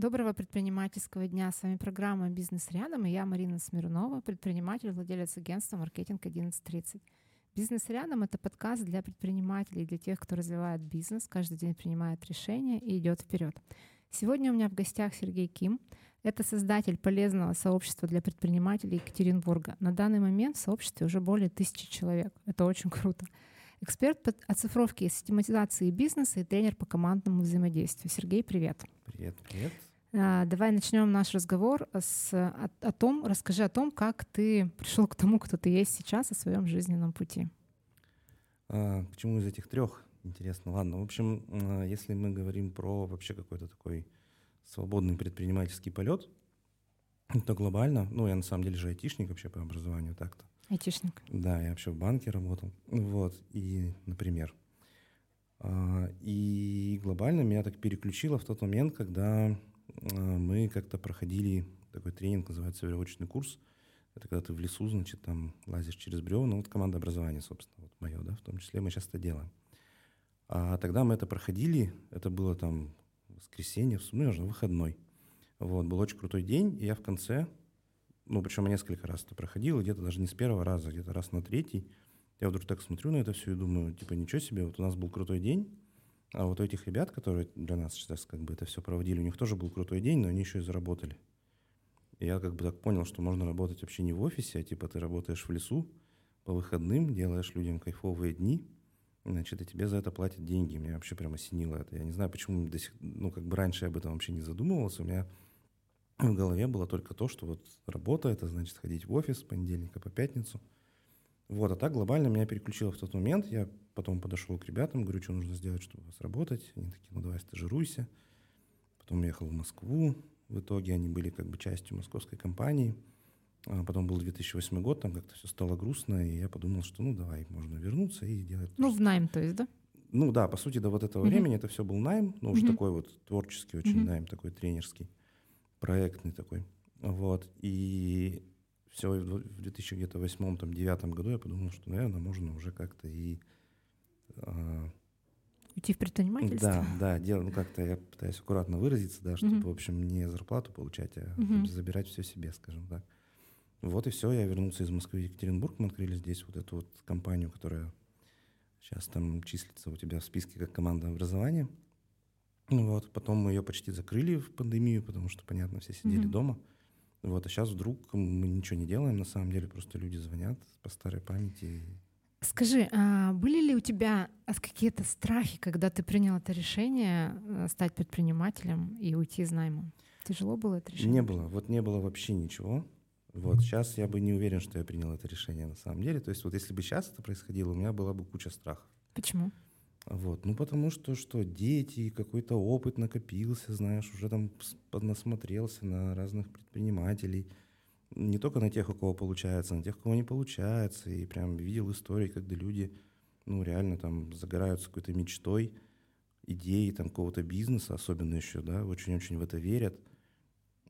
Доброго предпринимательского дня. С вами программа «Бизнес рядом» и я, Марина Смирнова, предприниматель, владелец агентства «Маркетинг 1130». «Бизнес рядом» — это подкаст для предпринимателей, для тех, кто развивает бизнес, каждый день принимает решения и идет вперед. Сегодня у меня в гостях Сергей Ким. Это создатель полезного сообщества для предпринимателей Екатеринбурга. На данный момент в сообществе уже более тысячи человек. Это очень круто. Эксперт по оцифровке и систематизации бизнеса и тренер по командному взаимодействию. Сергей, привет. Привет, привет. А, давай начнем наш разговор с, о, о том, расскажи о том, как ты пришел к тому, кто ты есть сейчас, о своем жизненном пути. А, к чему из этих трех? Интересно. Ладно, в общем, а, если мы говорим про вообще какой-то такой свободный предпринимательский полет, то глобально, ну, я на самом деле же айтишник вообще по образованию так-то. Айтишник. Да, я вообще в банке работал. Вот, и, например. А, и глобально меня так переключило в тот момент, когда мы как-то проходили такой тренинг, называется веревочный курс. Это когда ты в лесу, значит, там лазишь через бревна. Вот команда образования, собственно, вот мое, да, в том числе мы сейчас это делаем. А тогда мы это проходили, это было там воскресенье, ну, нужно выходной. Вот, был очень крутой день, и я в конце, ну, причем я несколько раз это проходил, где-то даже не с первого раза, где-то раз на третий, я вдруг так смотрю на это все и думаю, типа, ничего себе, вот у нас был крутой день, а вот у этих ребят, которые для нас сейчас как бы это все проводили, у них тоже был крутой день, но они еще и заработали. И я как бы так понял, что можно работать вообще не в офисе, а типа ты работаешь в лесу по выходным, делаешь людям кайфовые дни, значит, и тебе за это платят деньги. Меня вообще прям осенило это. Я не знаю, почему до сих, ну, как бы раньше я об этом вообще не задумывался. У меня в голове было только то, что вот работа — это значит ходить в офис с понедельника по пятницу — вот, а так глобально меня переключило в тот момент. Я потом подошел к ребятам, говорю, что нужно сделать, чтобы вас работать. Они такие, ну давай стажируйся. Потом ехал в Москву. В итоге они были как бы частью московской компании. А потом был 2008 год, там как-то все стало грустно, и я подумал, что ну давай, можно вернуться и делать... Ну, в найм, то есть, да? Ну да, по сути, до вот этого mm-hmm. времени это все был найм, но уже mm-hmm. такой вот творческий очень mm-hmm. найм, такой тренерский, проектный такой. Вот, и все, в 2008-2009 году я подумал, что, наверное, можно уже как-то и... Э, Уйти в предпринимательство? Да, да, дело, ну как-то я пытаюсь аккуратно выразиться, да, чтобы, mm-hmm. в общем, не зарплату получать, а mm-hmm. забирать все себе, скажем так. Вот и все, я вернулся из Москвы в Екатеринбург, мы открыли здесь вот эту вот компанию, которая сейчас там числится у тебя в списке как команда образования. Вот, потом мы ее почти закрыли в пандемию, потому что, понятно, все сидели mm-hmm. дома. Вот, а сейчас вдруг мы ничего не делаем, на самом деле просто люди звонят по старой памяти. Скажи, а были ли у тебя какие-то страхи, когда ты принял это решение э, стать предпринимателем и уйти из найма? Тяжело было это решение? Не было, вот не было вообще ничего. Вот сейчас я бы не уверен, что я принял это решение на самом деле. То есть вот если бы сейчас это происходило, у меня была бы куча страхов. Почему? Вот. Ну, потому что, что дети, какой-то опыт накопился, знаешь, уже там поднасмотрелся на разных предпринимателей. Не только на тех, у кого получается, на тех, у кого не получается. И прям видел истории, когда люди, ну, реально там загораются какой-то мечтой, идеей там какого-то бизнеса, особенно еще, да, очень-очень в это верят,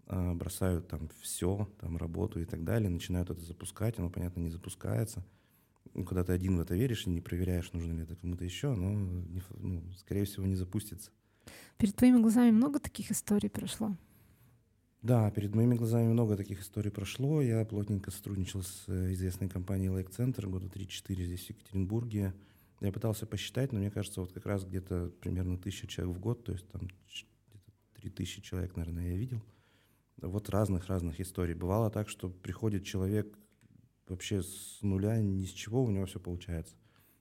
а, бросают там все, там работу и так далее, начинают это запускать, оно, понятно, не запускается – ну, когда ты один в это веришь и не проверяешь, нужно ли это кому-то еще, но, не, ну, скорее всего, не запустится. Перед твоими глазами много таких историй прошло? Да, перед моими глазами много таких историй прошло. Я плотненько сотрудничал с э, известной компанией Lake Center года 3-4 здесь, в Екатеринбурге. Я пытался посчитать, но мне кажется, вот как раз где-то примерно тысяча человек в год, то есть там где-то 3000 человек, наверное, я видел. Вот разных-разных историй. Бывало так, что приходит человек вообще с нуля, ни с чего у него все получается.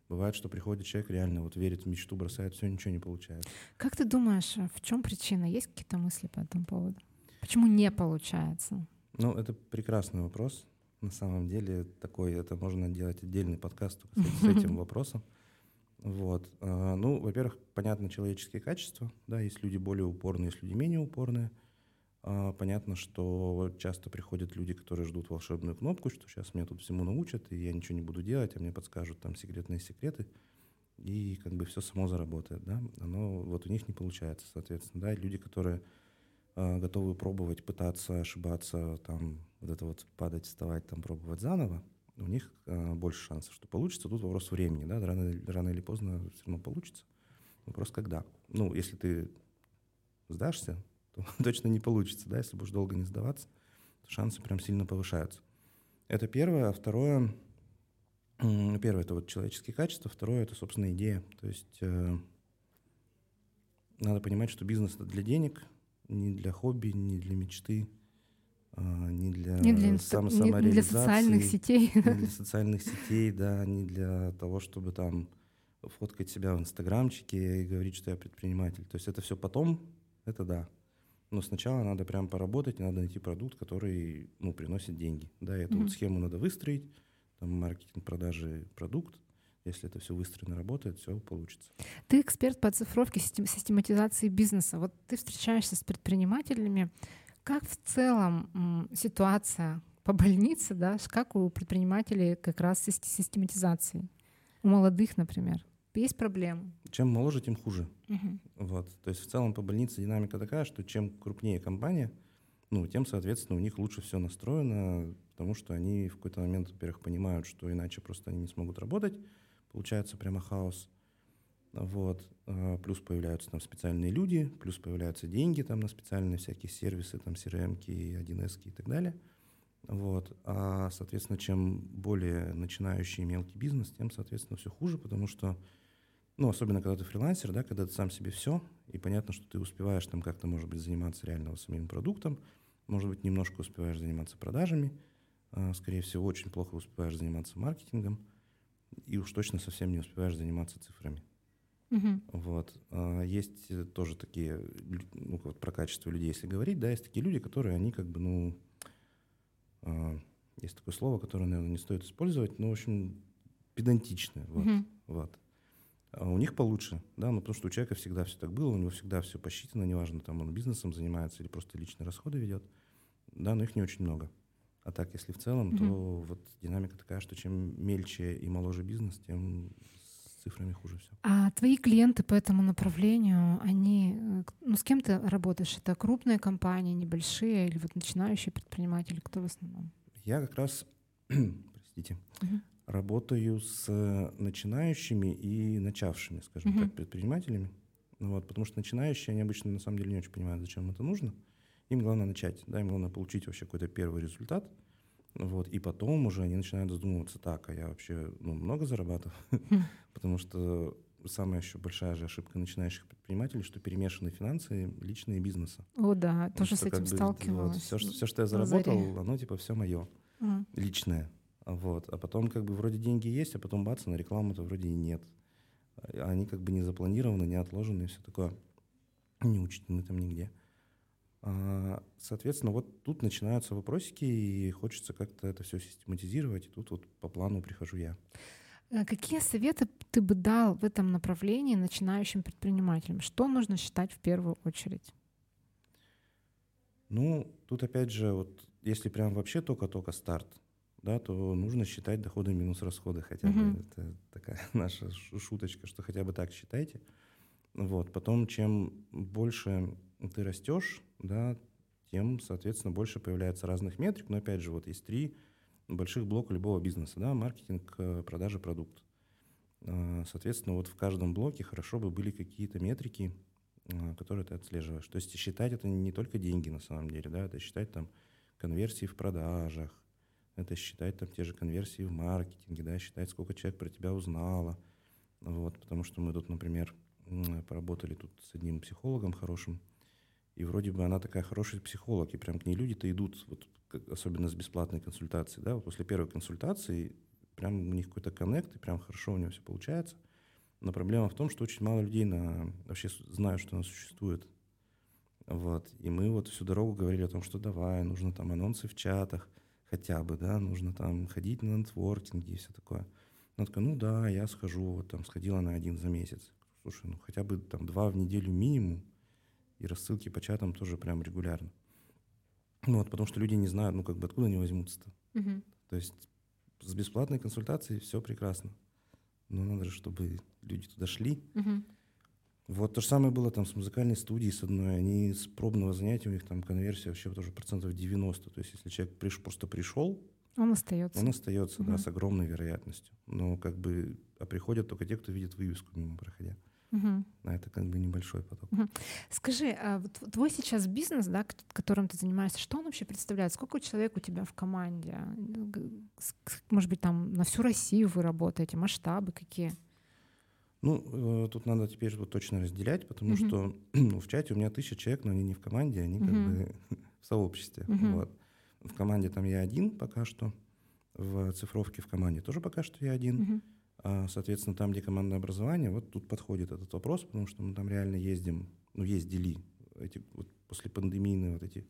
Бывает, что приходит человек, реально вот верит в мечту, бросает все, ничего не получается. Как ты думаешь, в чем причина? Есть какие-то мысли по этому поводу? Почему не получается? Ну, это прекрасный вопрос. На самом деле такой, это можно делать отдельный подкаст с этим вопросом. Вот. А, ну, во-первых, понятно, человеческие качества. Да, есть люди более упорные, есть люди менее упорные. А, понятно, что часто приходят люди, которые ждут волшебную кнопку, что сейчас меня тут всему научат, и я ничего не буду делать, а мне подскажут там секретные секреты, и как бы все само заработает, да. Оно вот у них не получается, соответственно, да. люди, которые готовы пробовать, пытаться, ошибаться, там вот это вот падать, вставать, там пробовать заново, у них э, больше шансов, что получится. Тут вопрос времени, да, рано, рано или поздно все равно получится. Вопрос когда. Ну, если ты сдашься, то точно не получится, да, если будешь долго не сдаваться, то шансы прям сильно повышаются. Это первое. А второе, первое — это вот человеческие качества, второе — это, собственно, идея. То есть э, надо понимать, что бизнес — для денег, не для хобби, не для мечты, э, не для, не для, сам, не, не для социальных сетей. Не для социальных сетей, да, не для того, чтобы там фоткать себя в инстаграмчике и говорить, что я предприниматель. То есть это все потом, это да. Но сначала надо прям поработать, надо найти продукт, который ну, приносит деньги. Да, эту mm-hmm. вот схему надо выстроить, там маркетинг, продажи, продукт. Если это все выстроено, работает, все получится. Ты эксперт по оцифровке, систематизации бизнеса. Вот ты встречаешься с предпринимателями. Как в целом ситуация по больнице, да, как у предпринимателей как раз с систематизацией? У молодых, например есть проблемы. Чем моложе, тем хуже. Угу. Вот. То есть в целом по больнице динамика такая, что чем крупнее компания, ну, тем, соответственно, у них лучше все настроено, потому что они в какой-то момент, во-первых, понимают, что иначе просто они не смогут работать, получается прямо хаос. Вот. А, плюс появляются там специальные люди, плюс появляются деньги там на специальные всякие сервисы, там CRM, 1С и так далее. Вот. А, соответственно, чем более начинающий мелкий бизнес, тем, соответственно, все хуже, потому что ну, особенно когда ты фрилансер, да, когда ты сам себе все, и понятно, что ты успеваешь там как-то, может быть, заниматься реально самим продуктом, может быть, немножко успеваешь заниматься продажами, а, скорее всего, очень плохо успеваешь заниматься маркетингом, и уж точно совсем не успеваешь заниматься цифрами. Uh-huh. Вот. А, есть тоже такие, ну, вот про качество людей, если говорить, да, есть такие люди, которые, они как бы, ну, а, есть такое слово, которое, наверное, не стоит использовать, но, в общем, педантичные. Вот. Uh-huh. вот. А у них получше, да, ну потому что у человека всегда все так было, у него всегда все посчитано, неважно, там он бизнесом занимается или просто личные расходы ведет, да, но их не очень много. А так, если в целом, mm-hmm. то вот динамика такая, что чем мельче и моложе бизнес, тем с цифрами хуже все. А твои клиенты по этому направлению, они, э, ну с кем ты работаешь? Это крупные компании, небольшие или вот начинающие предприниматели? Кто в основном? Я как раз, простите, mm-hmm работаю с начинающими и начавшими, скажем uh-huh. так, предпринимателями. Вот, потому что начинающие, они обычно на самом деле не очень понимают, зачем это нужно. Им главное начать, да, им главное получить вообще какой-то первый результат. Вот, и потом уже они начинают задумываться, так, а я вообще ну, много зарабатываю? Uh-huh. потому что самая еще большая же ошибка начинающих предпринимателей, что перемешаны финансы личные бизнеса. О, да, тоже с этим сталкивалась. Вот, все, что, все, что я заработал, оно типа все мое, личное. Вот. А потом как бы вроде деньги есть, а потом бац, на рекламу-то вроде и нет. А они как бы не запланированы, не отложены и все такое. Не учтены там нигде. А, соответственно, вот тут начинаются вопросики, и хочется как-то это все систематизировать, и тут вот по плану прихожу я. А какие советы ты бы дал в этом направлении начинающим предпринимателям? Что нужно считать в первую очередь? Ну, тут опять же, вот если прям вообще только-только старт, да, то нужно считать доходы минус расходы хотя бы. Uh-huh. Это такая наша шуточка, что хотя бы так считайте. Вот. Потом, чем больше ты растешь, да, тем, соответственно, больше появляется разных метрик. Но опять же, вот есть три больших блока любого бизнеса, да, маркетинг, э, продажи, продукт. А, соответственно, вот в каждом блоке хорошо бы были какие-то метрики, а, которые ты отслеживаешь. То есть считать это не только деньги на самом деле, да, это считать там конверсии в продажах, это считать там те же конверсии в маркетинге, да, считать, сколько человек про тебя узнало. Вот, потому что мы тут, например, поработали тут с одним психологом хорошим, и вроде бы она такая хороший психолог, и прям к ней люди-то идут, вот, особенно с бесплатной консультацией, да, вот после первой консультации прям у них какой-то коннект, и прям хорошо у нее все получается. Но проблема в том, что очень мало людей на, вообще знают, что она существует. Вот. И мы вот всю дорогу говорили о том, что давай, нужно там анонсы в чатах, хотя бы, да, нужно там ходить на нетворкинги и все такое. Она такая, ну да, я схожу, вот там сходила на один за месяц. Слушай, ну хотя бы там два в неделю минимум, и рассылки по чатам тоже прям регулярно. Ну вот, потому что люди не знают, ну как бы откуда они возьмутся-то. Угу. То есть с бесплатной консультацией все прекрасно. Но надо же, чтобы люди туда шли. Угу. Вот то же самое было там с музыкальной студией с одной. Они с пробного занятия, у них там конверсия вообще тоже процентов 90. То есть если человек приш, просто пришел, он остается. Он остается, угу. да, с огромной вероятностью. Но как бы, а приходят только те, кто видит вывеску мимо проходя. А это как бы небольшой поток. Скажи, а вот твой сейчас бизнес, да, которым ты занимаешься, что он вообще представляет? Сколько человек у тебя в команде? Может быть, там на всю Россию вы работаете? Масштабы какие? Ну, э, тут надо теперь вот точно разделять, потому Мгм. что ну, в чате у меня тысяча человек, но они не в команде, они как Мгм. бы в сообществе. Мгм. Вот. В команде там я один пока что, в цифровке в команде тоже пока что я один. Мгм. А, соответственно, там, где командное образование, вот тут подходит этот вопрос, потому что мы там реально ездим, ну, ездили эти, вот после пандемийные вот эти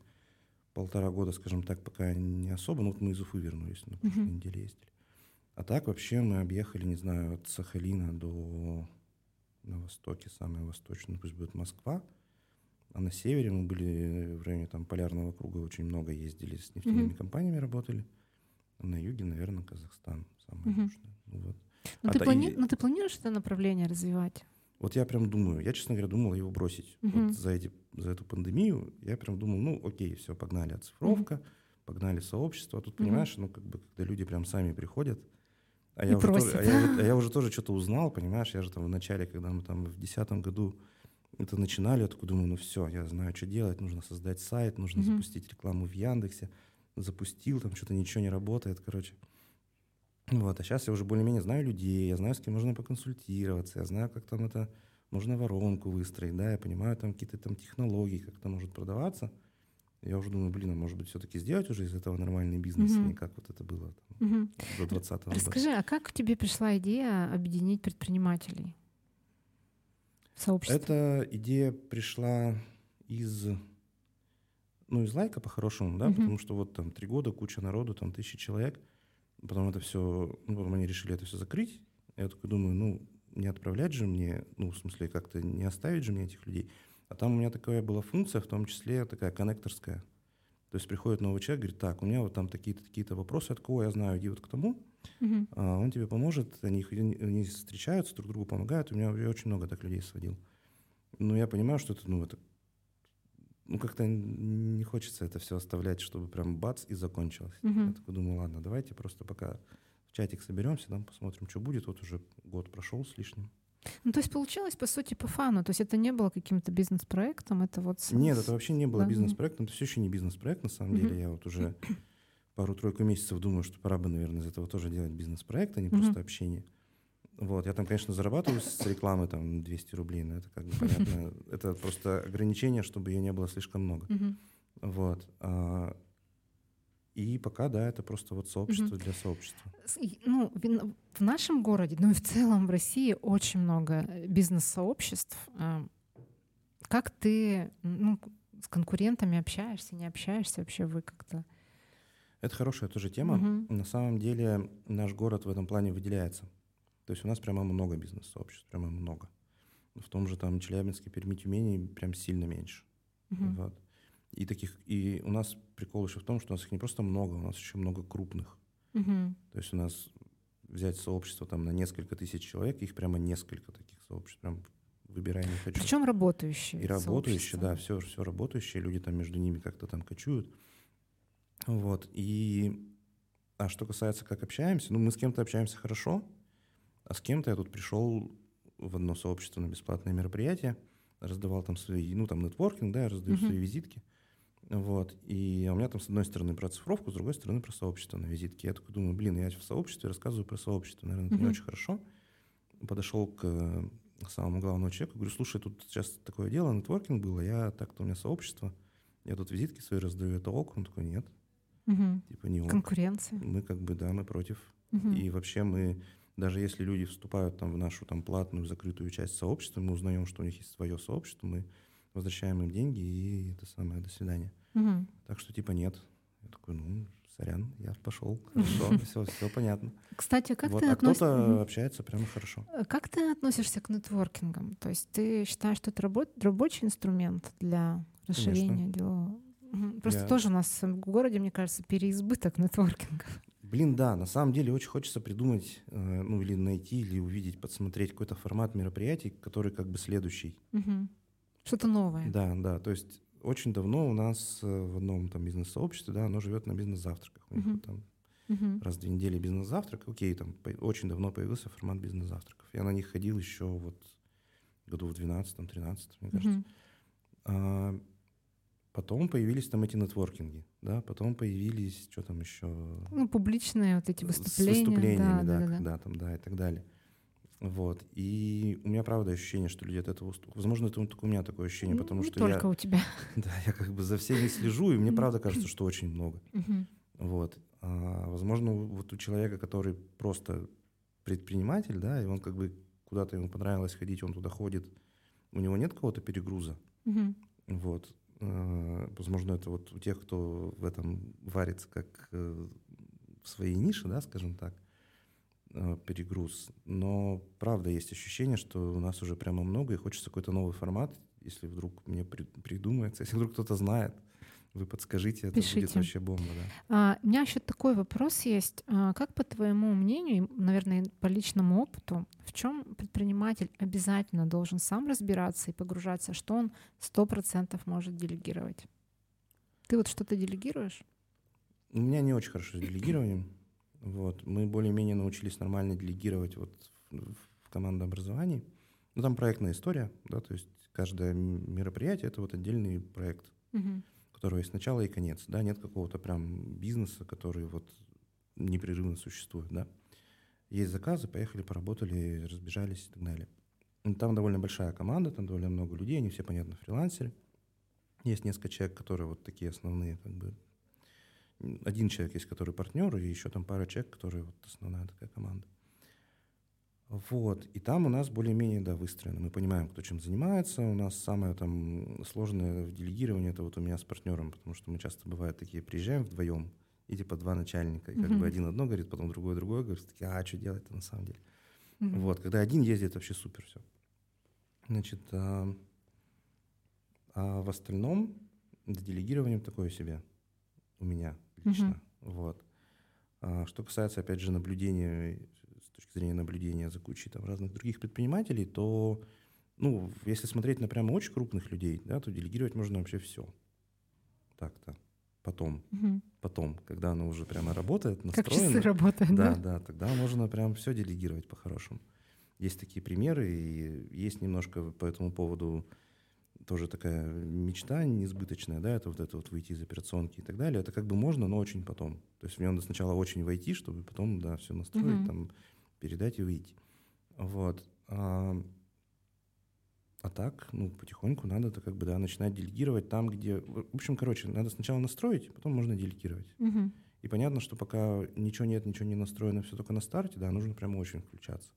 полтора года, скажем так, пока не особо, ну, вот мы из Уфы вернулись, на прошлой Мгм. неделе ездили. А так вообще мы объехали, не знаю, от Сахалина до на востоке, самое восточное, пусть будет Москва, а на севере мы были в районе там Полярного круга, очень много ездили, с нефтяными Мгм. компаниями работали. А на юге, наверное, Казахстан самое южное. Ну, вот. Ну, А ты та- плани- и- ну, ты планируешь это направление развивать? Вот я прям думаю, я, честно говоря, думал его бросить. Мгм. Вот за, эти, за эту пандемию я прям думал, ну, окей, все, погнали оцифровка, погнали сообщество. А тут, понимаешь, ну, как бы, когда люди прям сами приходят, а я, уже тоже, а, я, а я уже тоже что-то узнал, понимаешь, я же там в начале, когда мы там в 2010 году это начинали, я такой думаю, ну все, я знаю, что делать, нужно создать сайт, нужно Мгм. запустить рекламу в Яндексе. Запустил, там что-то ничего не работает, короче. Вот, а сейчас я уже более-менее знаю людей, я знаю, с кем можно поконсультироваться, я знаю, как там это можно воронку выстроить, да, я понимаю там какие-то там технологии, как это может продаваться. Я уже думаю, блин, а может быть все-таки сделать уже из этого нормальный бизнес, Мгм. а не как вот это было там, Мгм. до 20 года. Расскажи, а как тебе пришла идея объединить предпринимателей в сообществе? Эта идея пришла из, ну, из лайка по-хорошему, да, Мгм. потому что вот там три года, куча народу, там тысячи человек, потом это все, ну, потом они решили это все закрыть. Я такой думаю, ну, не отправлять же мне, ну, в смысле, как-то не оставить же мне этих людей. А там у меня такая была функция, в том числе такая коннекторская. То есть приходит новый человек, говорит, так, у меня вот там такие-то, такие-то вопросы, от кого я знаю, иди вот к тому, Мгм. а, он тебе поможет, они, они- они встречаются, друг другу помогают. У меня я очень много так людей сводил. Но я понимаю, что это, ну, это, ну, как-то не хочется это все оставлять, чтобы прям бац и закончилось. Мгм. Я такой думаю, ладно, давайте просто пока в чатик соберемся, там посмотрим, что будет. Вот уже год прошел с лишним. Ну, то есть получилось, по сути, по фану. То есть это не было каким-то бизнес-проектом, это вот... Нет, это вообще не было да, бизнес-проектом. Это все еще не бизнес-проект, на самом Мгм. деле. Я вот уже пару-тройку месяцев думаю, что пора бы, наверное, из этого тоже делать бизнес-проект, а не Мгм. просто общение. Вот, я там, конечно, зарабатываю с рекламы там 200 рублей, но это как бы понятно. Это просто ограничение, чтобы ее не было слишком много. Вот. а, И пока, да, это просто вот сообщество для сообщества. Ну, в нашем городе, ну и в целом в России очень много э, бизнес-сообществ. А, Как ты ну, с конкурентами общаешься, не общаешься вообще вы как-то? Это хорошая тоже тема. Мгм. На самом деле наш город в этом плане выделяется. То есть у нас прямо много бизнес-сообществ, прямо много. В том же там Челябинске, Перми, Тюмени прям сильно меньше. Мгм. Вот. И таких, и у нас прикол еще в том, что у нас их не просто много, у нас еще много крупных. Мгм. То есть у нас взять сообщество там на несколько тысяч человек, их прямо несколько таких сообществ, прям выбирай не хочу. Причем работающие. И работающие, сообщества. да, все, все работающие, люди там между ними как-то там кочуют. Вот. И а что касается, как общаемся, ну, мы с кем-то общаемся хорошо, а с кем-то я тут пришел в одно сообщество на бесплатное мероприятие, раздавал там свои, ну, там, нетворкинг, да, я раздаю Мгм. свои визитки. Вот. И у меня там с одной стороны про цифровку, с другой стороны про сообщество на визитке. Я такой думаю, блин, я в сообществе рассказываю про сообщество. Наверное, это не Мгм. очень хорошо. Подошел к э, самому главному человеку, говорю, слушай, тут сейчас такое дело, нетворкинг было, я так-то у меня сообщество, я тут визитки свои раздаю, это ок? Он такой, нет, Мгм. типа не ок. Конкуренция. Мы как бы, да, мы против. Мгм. И вообще мы, даже если люди вступают там в нашу там платную закрытую часть сообщества, мы узнаем, что у них есть свое сообщество, мы возвращаем им деньги и это самое, до свидания. Мгм. Так что типа нет. Я такой, ну, сорян, я пошел, хорошо, все, все понятно. Кстати, а как Вот, ты а относишься? кто-то общается прямо хорошо. Как ты относишься к нетворкингам? То есть ты считаешь, что это рабо- рабочий инструмент для расширения дела? Мгм. Просто Я- тоже у нас в городе, мне кажется, переизбыток нетворкингов. Блин, да, на самом деле очень хочется придумать, э, ну или найти, или увидеть, подсмотреть какой-то формат мероприятий, который как бы следующий. Мгм. Что-то новое. Да, да, то есть очень давно у нас э, в одном там бизнес-сообществе, да, оно живет на бизнес-завтраках. У них там Мгм. раз в две недели бизнес-завтрак, окей, там очень давно появился формат бизнес-завтраков. Я на них ходил еще вот году в 12-13, мне кажется. А, потом появились там эти нетворкинги, да, потом появились, что там еще? Ну, публичные вот эти выступления. С выступлениями, да, да, да, когда там, да, и так далее. Вот. И у меня, правда, ощущение, что люди от этого... Возможно, это у меня такое ощущение, Ну, потому не что только я... у тебя. Да, я как бы за всеми слежу, и мне, правда, кажется, что очень много. Вот. А, возможно, вот у человека, который просто предприниматель, да, и он как бы куда-то ему понравилось ходить, он туда ходит, у него нет какого-то перегруза. Вот. А, возможно, это вот у тех, кто в этом варится как э, в своей нише, да, скажем так, э, перегруз. Но правда есть ощущение, что у нас уже прямо много, и хочется какой-то новый формат, если вдруг мне при- придумается, если вдруг кто-то знает, вы подскажите, это будет Пишите. вообще бомба, да. А, у меня еще такой вопрос есть. А, как по твоему мнению, наверное, по личному опыту, в чем предприниматель обязательно должен сам разбираться и погружаться, что он сто процентов может делегировать? Ты вот что-то делегируешь? У меня не очень хорошо с делегированием. Вот. Мы более-менее научились нормально делегировать вот в, в командообразовании. Ну, там проектная история, да, то есть каждое мероприятие — это вот отдельный проект, Мгм. Которого есть начало и конец, да, нет какого-то прям бизнеса, который вот непрерывно существует, да. Есть заказы, поехали, поработали, разбежались и так далее. Ну, Там довольно большая команда, там довольно много людей, они все, понятно, фрилансеры. Есть несколько человек, которые вот такие основные, как бы, один человек есть, который партнер, и еще там пара человек, которые вот основная такая команда. Вот, и там у нас более-менее, да, выстроено. Мы понимаем, кто чем занимается. У нас самое там сложное в делегировании это вот у меня с партнером, потому что мы часто бывает такие приезжаем вдвоем, и типа два начальника, и как Мгм. бы один одно говорит, потом другой другое говорит, такие, а что делать-то на самом деле? Мгм. Вот, когда один ездит, вообще супер все. Значит, а, а в остальном с делегированием такое себе у меня лично. Вот. А что касается, опять же, наблюдения, с точки зрения наблюдения за кучей там, разных других предпринимателей, то, ну, если смотреть на прямо очень крупных людей, да, то делегировать можно вообще все. Так-то. Потом, Мгм. потом, когда оно уже прямо работает, Как настроено. часы работают, Да, да? да, тогда можно прям все делегировать по-хорошему. Есть такие примеры, и есть немножко по этому поводу тоже такая мечта несбыточная, да, это вот это вот выйти из операционки и так далее. Это как бы можно, но очень потом. То есть в нем надо сначала очень войти, чтобы потом, да, все настроить, Мгм. там, передать и выйти. Вот. А, а так, ну, потихоньку надо это как бы, да, начинать делегировать там, где... В общем, короче, надо сначала настроить, потом можно делегировать. Мгм. И понятно, что пока ничего нет, ничего не настроено, все только на старте, да, нужно прямо очень включаться.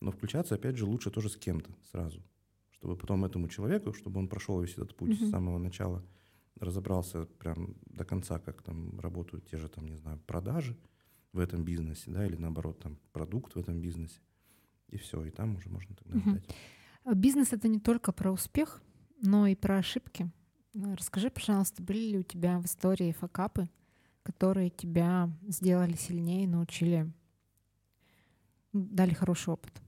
Но включаться, опять же, лучше тоже с кем-то сразу, чтобы потом этому человеку, чтобы он прошел весь этот путь Мгм. с самого начала, разобрался прям до конца, как там работают те же, там, не знаю, продажи в этом бизнесе, да, или наоборот, там, продукт в этом бизнесе. И все, и там уже можно тогда. А Бизнес это не только про успех, но и про ошибки. Расскажи, пожалуйста, были ли у тебя в истории факапы, которые тебя сделали сильнее, научили, дали хороший опыт?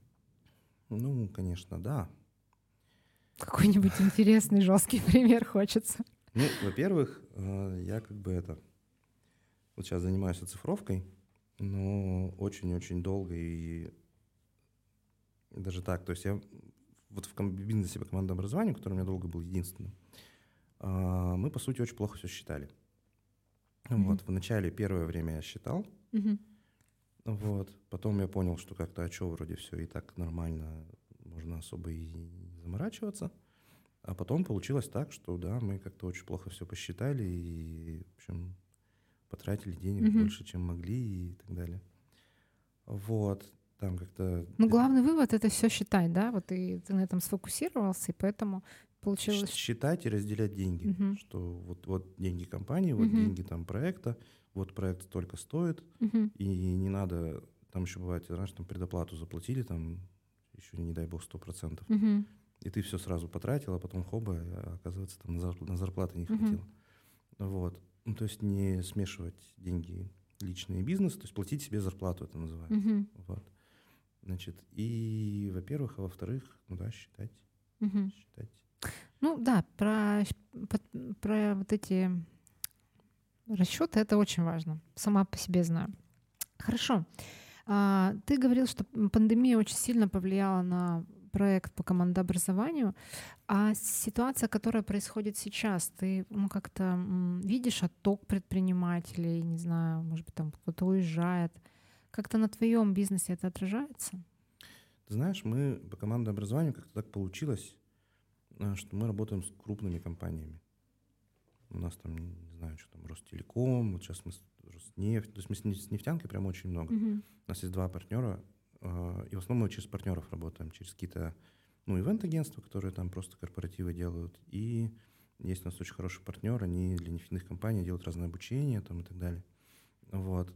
Ну, конечно, да. Какой-нибудь интересный, жесткий пример хочется. Ну, во-первых, э, я как бы это... Вот сейчас занимаюсь оцифровкой, но очень-очень долго и даже так. То есть я вот в бизнесе по командообразованию, который у меня долго был единственным, а, мы, по сути, очень плохо все считали. Мгм. Вот, в начале первое время я считал, Мгм. вот, потом я понял, что как-то, а что, вроде все и так нормально, можно особо и не заморачиваться. А потом получилось так, что да, мы как-то очень плохо все посчитали и, в общем, потратили денег Мгм. больше, чем могли и так далее. Вот, там как-то... Ну, главный вывод — это все считать, да? Вот и ты на этом сфокусировался, и поэтому получилось... Считать и разделять деньги. Мгм. Что вот, вот деньги компании, вот Мгм. деньги там проекта, вот проект столько стоит, Мгм. и не надо, там еще бывает, знаешь, там предоплату заплатили, там еще, не дай бог, 100%. Мгм. И ты все сразу потратил, а потом хоба, а оказывается, там на, зарп- на зарплаты не хватило. Вот. Ну, то есть не смешивать деньги личные и бизнес, то есть платить себе зарплату это называется. Мгм. Вот. Значит, и, во-первых, а во-вторых, ну да, считать, Мгм. считать. Ну да, про, про вот эти расчеты это очень важно. Сама по себе знаю. Хорошо. А, Ты говорил, что пандемия очень сильно повлияла на проект по командообразованию. А ситуация, которая происходит сейчас, ты ну, как-то видишь отток предпринимателей, не знаю, может быть, там кто-то уезжает. Как-то на твоем бизнесе это отражается? Ты знаешь, мы по командообразованию как-то так получилось, э, что мы работаем с крупными компаниями. У нас там, не знаю, что там, Ростелеком, вот сейчас мы с Роснефть, то есть мы с нефтянкой прям очень много. Uh-huh. У нас есть два партнера, и в основном мы через партнеров работаем, через какие-то, ну, ивент-агентства, которые там просто корпоративы делают, и есть у нас очень хороший партнер, они для нефтяных компаний делают разное обучение там и так далее. Вот.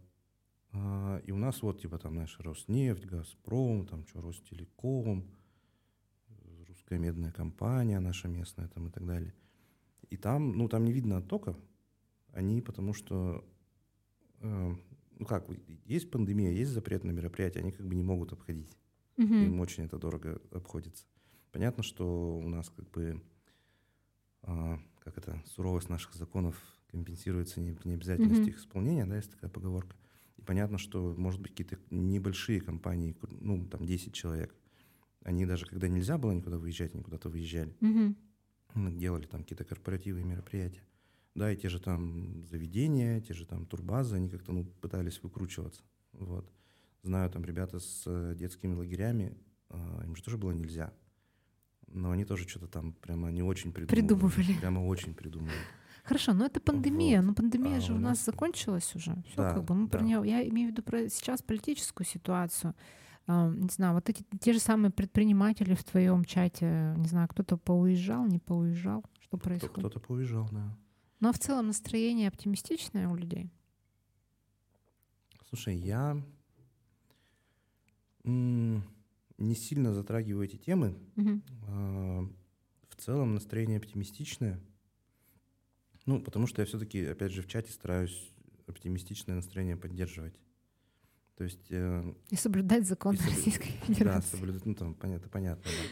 А, и у нас вот, типа, там, знаешь, Роснефть, Газпром, там, что, Ростелеком, русская медная компания наша местная, там, и так далее. И там, ну, там не видно оттока, они потому что, э, ну как, есть пандемия, есть запрет на мероприятия, они как бы не могут обходить. Угу. Им очень это дорого обходится. Понятно, что у нас как бы, э, как это, суровость наших законов компенсируется не, необязательностью угу. их исполнения, да, есть такая поговорка. И понятно, что, может быть, какие-то небольшие компании, ну, там, 10 человек, они даже, когда нельзя было никуда выезжать, они куда-то выезжали. Угу. Делали там какие-то корпоративы и мероприятия. Да, и те же там заведения, те же там турбазы, они как-то ну, пытались выкручиваться. Вот. Знаю там ребята с э, детскими лагерями, э, им же тоже было нельзя. Но они тоже что-то там прямо не очень придумывали. Придумывали. Прямо очень придумывали. Хорошо, но это пандемия. Вот. Но пандемия а же у нас, нас закончилась уже. Все да, как бы мы да. про нее. Я имею в виду про сейчас политическую ситуацию. Uh, не знаю, вот эти те же самые предприниматели в твоем чате, не знаю, кто-то поуезжал, не поуезжал, что происходит? Кто-то поуезжал, да. Но в целом настроение оптимистичное у людей. Слушай, я не сильно затрагиваю эти темы. Угу. В целом настроение оптимистичное. Ну, потому что я все-таки, опять же, в чате стараюсь оптимистичное настроение поддерживать. То есть... Э, и соблюдать закон и Российской Федерации. Да, соблюдать, ну, там, понятно, понятно, да.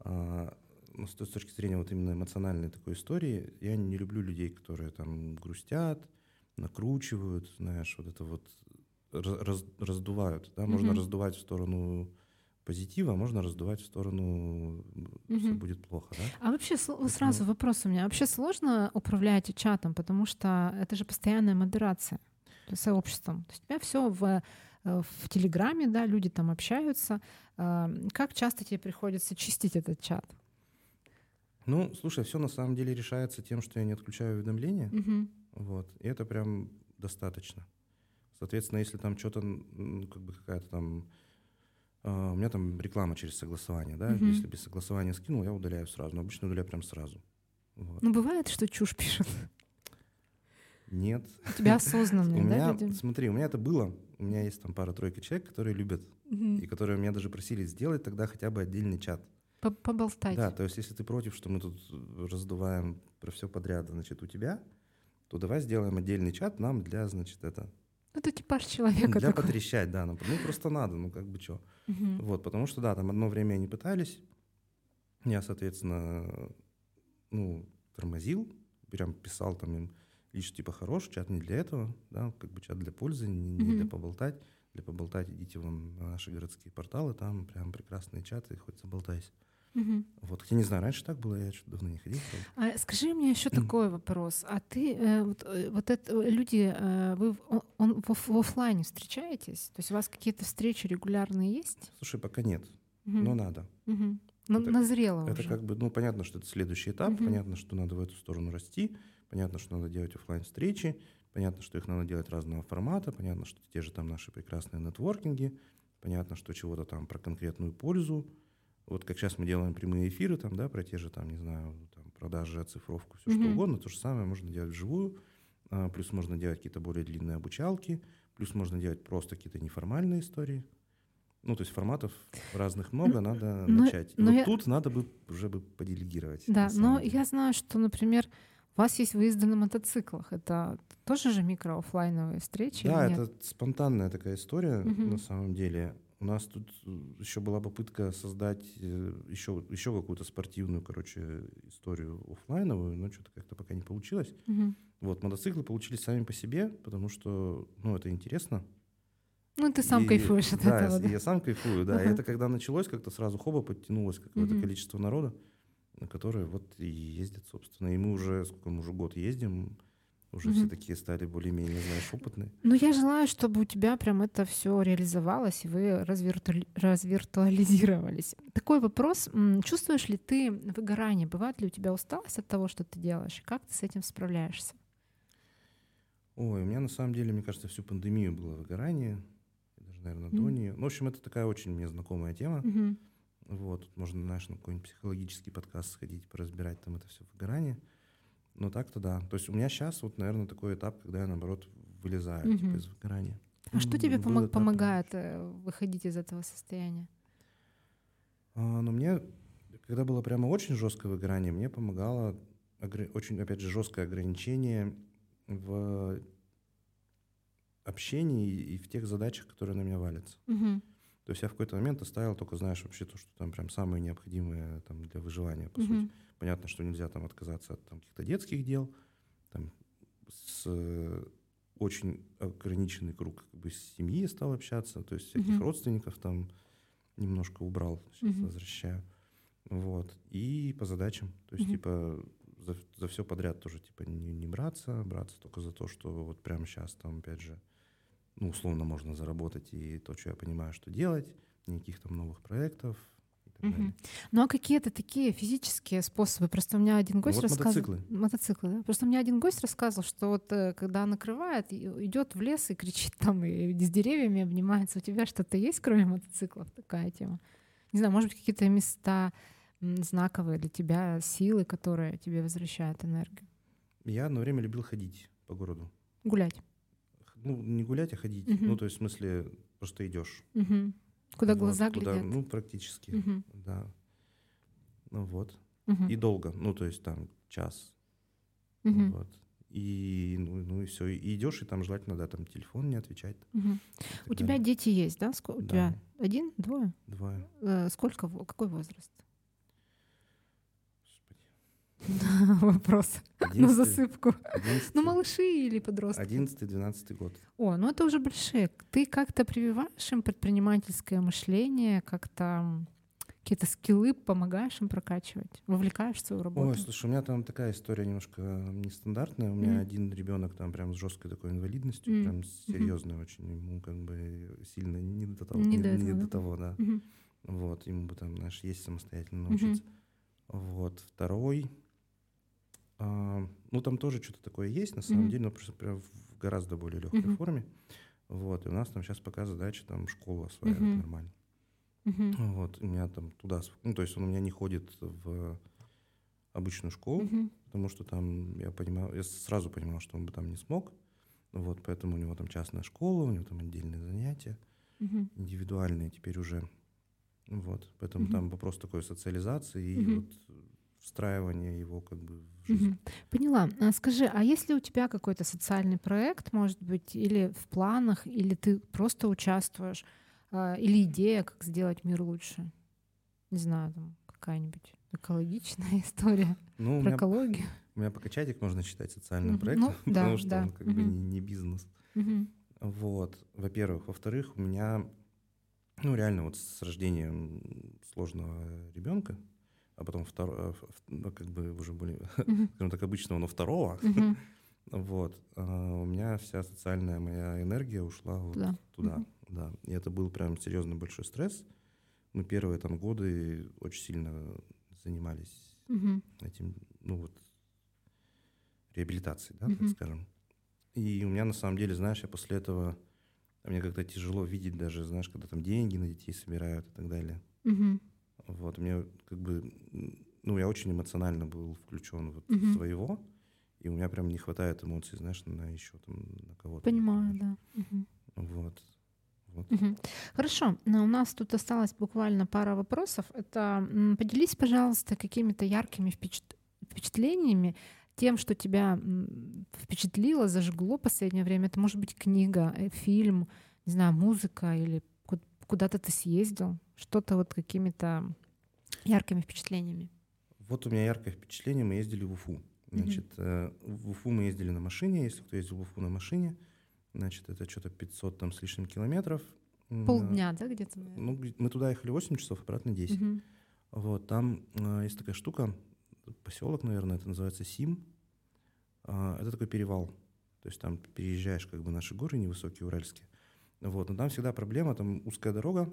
А, ну, с точки зрения вот именно эмоциональной такой истории, я не люблю людей, которые там грустят, накручивают, знаешь, вот это вот раз, раздувают, да, можно mm-hmm. раздувать в сторону позитива, можно раздувать в сторону mm-hmm. все будет плохо, да? А вообще Поэтому... сразу вопрос у меня, вообще сложно управлять чатом, потому что это же постоянная модерация сообществом, то есть у тебя все в э, в Телеграме, да, люди там общаются. Как часто тебе приходится чистить этот чат? Ну, слушай, все на самом деле решается тем, что я не отключаю уведомления. Угу. Вот. И это прям достаточно. Соответственно, если там что-то, как бы какая-то там... Uh, у меня там реклама через согласование, да? Угу. Если без согласования скинул, я удаляю сразу. Но обычно удаляю прям сразу. Вот. Ну, бывает, что чушь пишут? Нет. У тебя осознанные, у да, меня, люди? Смотри, у меня это было. У меня есть там пара-тройка человек, которые любят. Угу. И которые меня даже просили сделать тогда хотя бы отдельный чат. Поболтать. Да, то есть если ты против, что мы тут раздуваем про все подряд, значит, у тебя, то давай сделаем отдельный чат нам для, значит, это... Ну, это типаж человека Для такой. потрещать, да. Ну, ну, просто надо, ну, как бы что. Угу. Вот, потому что, да, там одно время они пытались. Я, соответственно, ну, тормозил, прям писал там им лишь типа хорош, чат не для этого, да, как бы чат для пользы, не, не угу. для поболтать. Для поболтать идите вон на наши городские порталы, там прям прекрасные чаты, хоть заболтайся. Угу. Вот, я не знаю, раньше так было, я что-то давно не ходил. А скажи мне еще такой вопрос. А ты, э, вот, э, вот это, э, люди, э, вы он, он, в, в офлайне встречаетесь? То есть у вас какие-то встречи регулярные есть? Слушай, пока нет, угу. но надо. Угу. Но это, назрело Это уже. как бы, ну, понятно, что это следующий этап, Угу. понятно, что надо в эту сторону расти, понятно, что надо делать офлайн встречи понятно, что их надо делать разного формата, понятно, что те же там наши прекрасные нетворкинги, понятно, что чего-то там про конкретную пользу, вот как сейчас мы делаем прямые эфиры, там, да, про те же, там, не знаю, там, продажи, оцифровку, все Мгм. что угодно, то же самое можно делать вживую, а, плюс можно делать какие-то более длинные обучалки, плюс можно делать просто какие-то неформальные истории. Ну, то есть форматов разных много, Ну, надо но- начать. И но вот я- тут надо бы уже бы поделегировать. Да, но деле. я знаю, что, например, у вас есть выезды на мотоциклах. Это тоже же микроофлайновые встречи? Да, это спонтанная такая история Мгм. на самом деле. У нас тут еще была попытка создать еще, еще какую-то спортивную, короче, историю оффлайновую, но что-то как-то пока не получилось. Мгм. Вот, мотоциклы получились сами по себе, потому что, ну, это интересно. Ну, ты сам И- кайфуешь от да, этого, да? я сам кайфую, да. И Ага. это когда началось, как-то сразу хоба подтянулось какое-то Мгм. количество народа, на которое вот и ездит, собственно. И мы уже, сколько мы уже год ездим, уже все Мгм. такие стали более-менее, знаешь, опытные. Ну, я желаю, чтобы у тебя прям это все реализовалось, и вы развиртуали- развиртуализировались. Такой вопрос. Чувствуешь ли ты выгорание? Бывает ли у тебя усталость от того, что ты делаешь? И как ты с этим справляешься? Ой, у меня на самом деле, мне кажется, всю пандемию было выгорание. Даже, наверное, до Мгм. нее. Ну, в общем, это такая очень мне знакомая тема. Мгм. Вот, тут можно, знаешь, на какой-нибудь психологический подкаст сходить, поразбирать там это все выгорание. Но так-то да. То есть у меня сейчас вот, наверное, такой этап, когда я, наоборот, вылезаю типа, Мгм. из выгорания. А что тебе был помо- этап, помогает э, выходить из этого состояния? А, но мне, когда было прямо очень жесткое выгорание, мне помогало очень, опять же, жесткое ограничение в общении и в тех задачах, которые на меня валятся. Мгм. То есть я в какой-то момент оставил только, знаешь, вообще то, что там прям самое необходимое там, для выживания, по Мгм. сути. Понятно, что нельзя там отказаться от там, каких-то детских дел, там, с э, очень ограниченный круг как бы, семьи стал общаться, то есть всяких Мгм. родственников там немножко убрал, сейчас Мгм. возвращаю. Вот. И по задачам. То есть, Мгм. типа, за, за все подряд тоже, типа, не, не браться, браться только за то, что вот прямо сейчас там, опять же, ну, условно можно заработать и то, что я понимаю, что делать, никаких там новых проектов. Ну а какие-то такие физические способы? Просто у меня один гость Ну, вот рассказывал. мотоциклы. Мотоциклы, да? Просто у меня один гость рассказывал, что вот э, когда накрывает, идет в лес и кричит там, и с деревьями обнимается. У тебя что-то есть, кроме мотоциклов, такая тема? Не знаю, может быть, какие-то места знаковые для тебя, силы, которые тебе возвращают энергию? Я одно время любил ходить по городу. Гулять. Ну, не гулять, а ходить. Мгм. Ну, то есть, в смысле, просто идешь. Мгм. Куда Вот, глаза куда- глядят. Ну, практически, Мгм. да. Ну вот. Мгм. И долго. Ну, то есть там час. Мгм. Вот. И, ну, ну и все. И идешь, и там желательно, да, там телефон не и так У тебя далее. дети есть, да? Ско- У Да. тебя один, двое? Двое. Э, Сколько, какой возраст? Господи. Вопрос на Одиннадцатый- засыпку. Ну, малыши или подростки? 11-12 год. О, ну это уже большие. Ты как-то прививаешь им предпринимательское мышление, как-то какие-то скиллы помогаешь им прокачивать, вовлекаешь в свою работу? Ой, слушай, у меня там такая история немножко нестандартная. У меня Мгм. один ребенок там прям с жесткой такой инвалидностью, М. прям серьезной очень. Ему как бы сильно не до того. Не Не, до не этого, до да? того, да. Мгм. Вот, ему бы там, знаешь, есть самостоятельно научиться. Вот, второй, ну там тоже что-то такое есть, на самом Мгм. деле, но просто прям в гораздо более легкой Мгм. форме. Вот, и у нас там сейчас пока задача там школу осваивать Мгм. нормально. Мгм. Вот, у меня там туда, ну то есть он у меня не ходит в обычную школу, Мгм. потому что там я понимал, я сразу понимал, что он бы там не смог. Вот, поэтому у него там частная школа, у него там отдельные занятия Мгм. индивидуальные теперь уже. Вот, поэтому Мгм. там вопрос такой социализации и Мгм. вот встраивания его как бы в жизнь. Поняла. А Скажи, а если у тебя какой-то социальный проект, может быть, или в планах, или ты просто участвуешь, а, или идея, как сделать мир лучше? Не знаю, там какая-нибудь экологичная история Ну, у про меня, экологию. у меня пока чатик можно считать социальным Мгм. проектом, Ну, да, потому что да. он как бы Мгм. не, не бизнес. Мгм. Вот, во-первых. Во-вторых, у меня, ну, реально вот с рождением сложного ребенка, а потом второго, ну, как бы уже более, Мгм. скажем так, обычного, но второго, Мгм. вот, а, у меня вся социальная моя энергия ушла вот Туда. туда, Мгм. да. И это был прям серьезно большой стресс. Мы первые там годы очень сильно занимались Мгм. этим, ну вот, реабилитацией, да, так Мгм. скажем. И у меня на самом деле, знаешь, я после этого, мне как-то тяжело видеть даже, знаешь, когда там деньги на детей собирают и так далее. Мгм. Вот, мне как бы, ну, я очень эмоционально был включен вот в Мгм. своего, и у меня прям не хватает эмоций, знаешь, на еще там на кого-то. Понимаю, например. да. Мгм. Вот. Вот. Мгм. Хорошо, но у нас тут осталось буквально пара вопросов. Это поделись, пожалуйста, какими-то яркими впечат- впечатлениями, тем, что тебя впечатлило, зажгло в последнее время. Это может быть книга, э, фильм, не знаю, музыка или ку- куда-то ты съездил, что-то вот какими-то яркими впечатлениями. Вот у меня яркое впечатление, мы ездили в Уфу. Значит, э, в Уфу мы ездили на машине, если кто ездил в Уфу на машине, Значит, это что-то 500 там с лишним километров. Полдня, да, где-то? Ну, мы туда ехали 8 часов, обратно 10. Угу. Вот, там э, есть такая штука, поселок, наверное, это называется Сим. Э, это такой перевал. То есть там переезжаешь как бы наши горы невысокие, уральские. Вот, но там всегда проблема, там узкая дорога,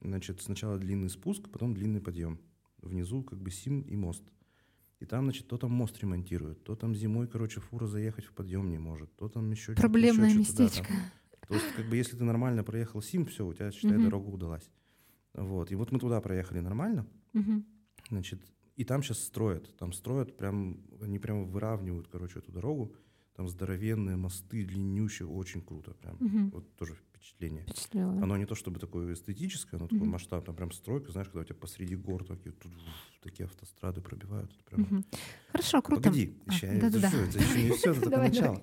значит, сначала длинный спуск, потом длинный подъем. Внизу как бы Сим и мост. И там, значит, то там мост ремонтируют, то там зимой, короче, фура заехать в подъем не может, то там еще Проблемное еще местечко. Да, то есть, как бы, если ты нормально проехал Сим, все, у тебя, считай, дорога удалась. Вот. И вот мы туда проехали нормально. Значит, и там сейчас строят. Там строят прям, они прям выравнивают, короче, эту дорогу. Там здоровенные мосты, длиннющие, очень круто прям. Угу. Вот тоже впечатление. Впечатлило. Оно не то чтобы такое эстетическое, но угу. такой масштаб, там прям стройка, знаешь, когда у тебя посреди гор такие, тут, такие автострады пробивают. Прям... Угу. Хорошо, круто. Погоди, еще, а, это, да, все, это еще не все, это только начало.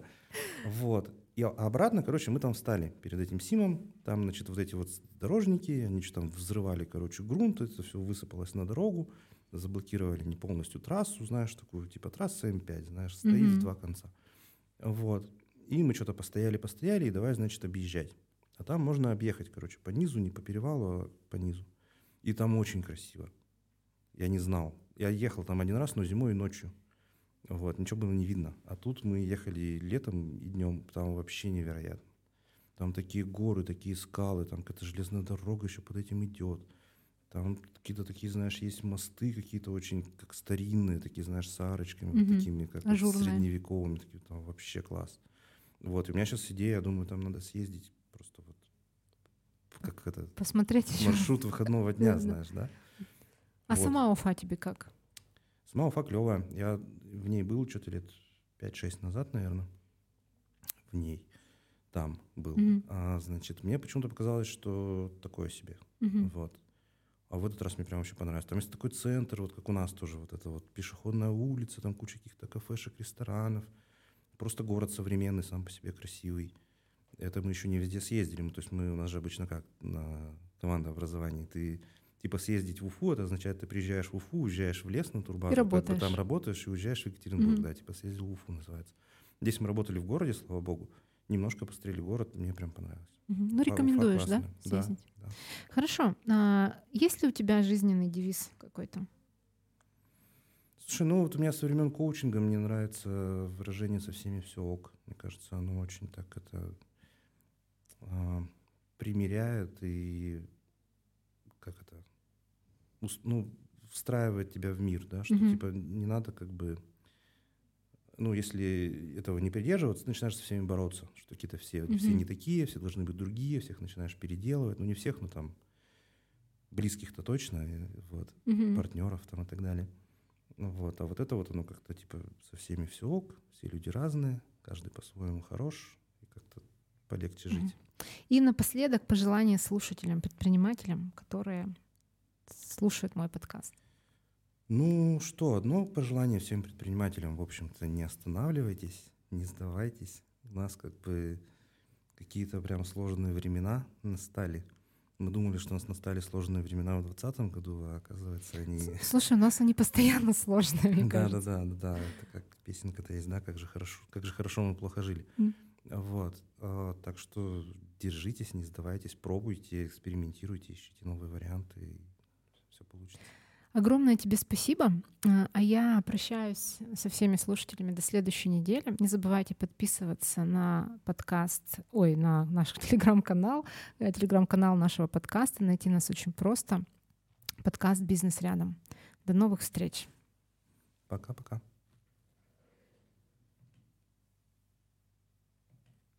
Вот. И обратно, короче, мы там встали перед этим Симом, там, значит, вот эти вот дорожники, они что там взрывали, короче, грунт, это все высыпалось на дорогу, заблокировали не полностью трассу, знаешь, такую, типа трасса М5, знаешь, стоит mm-hmm. в два конца. Вот. И мы что-то постояли, постояли, и давай, значит, объезжать. А там можно объехать, короче, по низу, не по перевалу, а по низу. И там очень красиво. Я не знал. Я ехал там один раз, но зимой и ночью. Вот, ничего было не видно. А тут мы ехали летом и днем, там вообще невероятно. Там такие горы, такие скалы, там какая-то железная дорога еще под этим идет. Там какие-то такие, знаешь, есть мосты какие-то очень как старинные, такие, знаешь, с арочками, угу. такими, как средневековыми, такие, там вообще класс. Вот, и у меня сейчас идея, я думаю, там надо съездить как это... Посмотреть Маршрут еще. выходного дня, знаешь, да? А вот. сама Уфа тебе как? Сама Уфа клевая. Я в ней был что-то лет 5-6 назад, наверное. В ней. Там был. Mm-hmm. А, значит, мне почему-то показалось, что такое себе. Mm-hmm. Вот. А в этот раз мне прям вообще понравилось. Там есть такой центр, вот как у нас тоже, вот это вот пешеходная улица, там куча каких-то кафешек, ресторанов. Просто город современный, сам по себе красивый. Это мы еще не везде съездили. Мы, то есть мы, у нас же обычно как на командообразовании. Ты типа съездить в Уфу, это означает, ты приезжаешь в Уфу, уезжаешь в лес на турбазу, и работаешь. там работаешь и уезжаешь в Екатеринбург, mm-hmm. да, типа съездил в Уфу называется. Здесь мы работали в городе, слава богу, немножко посмотрели город, мне прям понравилось. Mm-hmm. Ну, рекомендуешь, да, съездить? Да, да. Хорошо. А, есть ли у тебя жизненный девиз какой-то? Слушай, ну вот у меня со времен коучинга мне нравится выражение «со всеми все ок». Мне кажется, оно очень так это а, примеряет и как это ну, встраивает тебя в мир, да, что mm-hmm. типа не надо как бы, ну, если этого не придерживаться, ты начинаешь со всеми бороться, что какие-то все, mm-hmm. все не такие, все должны быть другие, всех начинаешь переделывать, ну, не всех, но там близких-то точно, вот, mm-hmm. партнеров там и так далее. Ну, вот, а вот это вот оно как-то типа со всеми все ок, все люди разные, каждый по-своему хорош, и как-то полегче mm-hmm. жить. И напоследок пожелания слушателям, предпринимателям, которые слушают мой подкаст? Ну что, одно пожелание всем предпринимателям, в общем-то, не останавливайтесь, не сдавайтесь. У нас как бы какие-то прям сложные времена настали. Мы думали, что у нас настали сложные времена в 2020 году, а оказывается они... Слушай, у нас они постоянно сложные, мне да, кажется. Да, да, да, Это как песенка-то есть, да, как же хорошо, как же хорошо мы плохо жили. Mm. Вот. А, так что держитесь, не сдавайтесь, пробуйте, экспериментируйте, ищите новые варианты все получится. Огромное тебе спасибо. А, а я прощаюсь со всеми слушателями до следующей недели. Не забывайте подписываться на подкаст, ой, на наш телеграм-канал, э, телеграм-канал нашего подкаста. Найти нас очень просто. Подкаст «Бизнес рядом». До новых встреч. Пока-пока.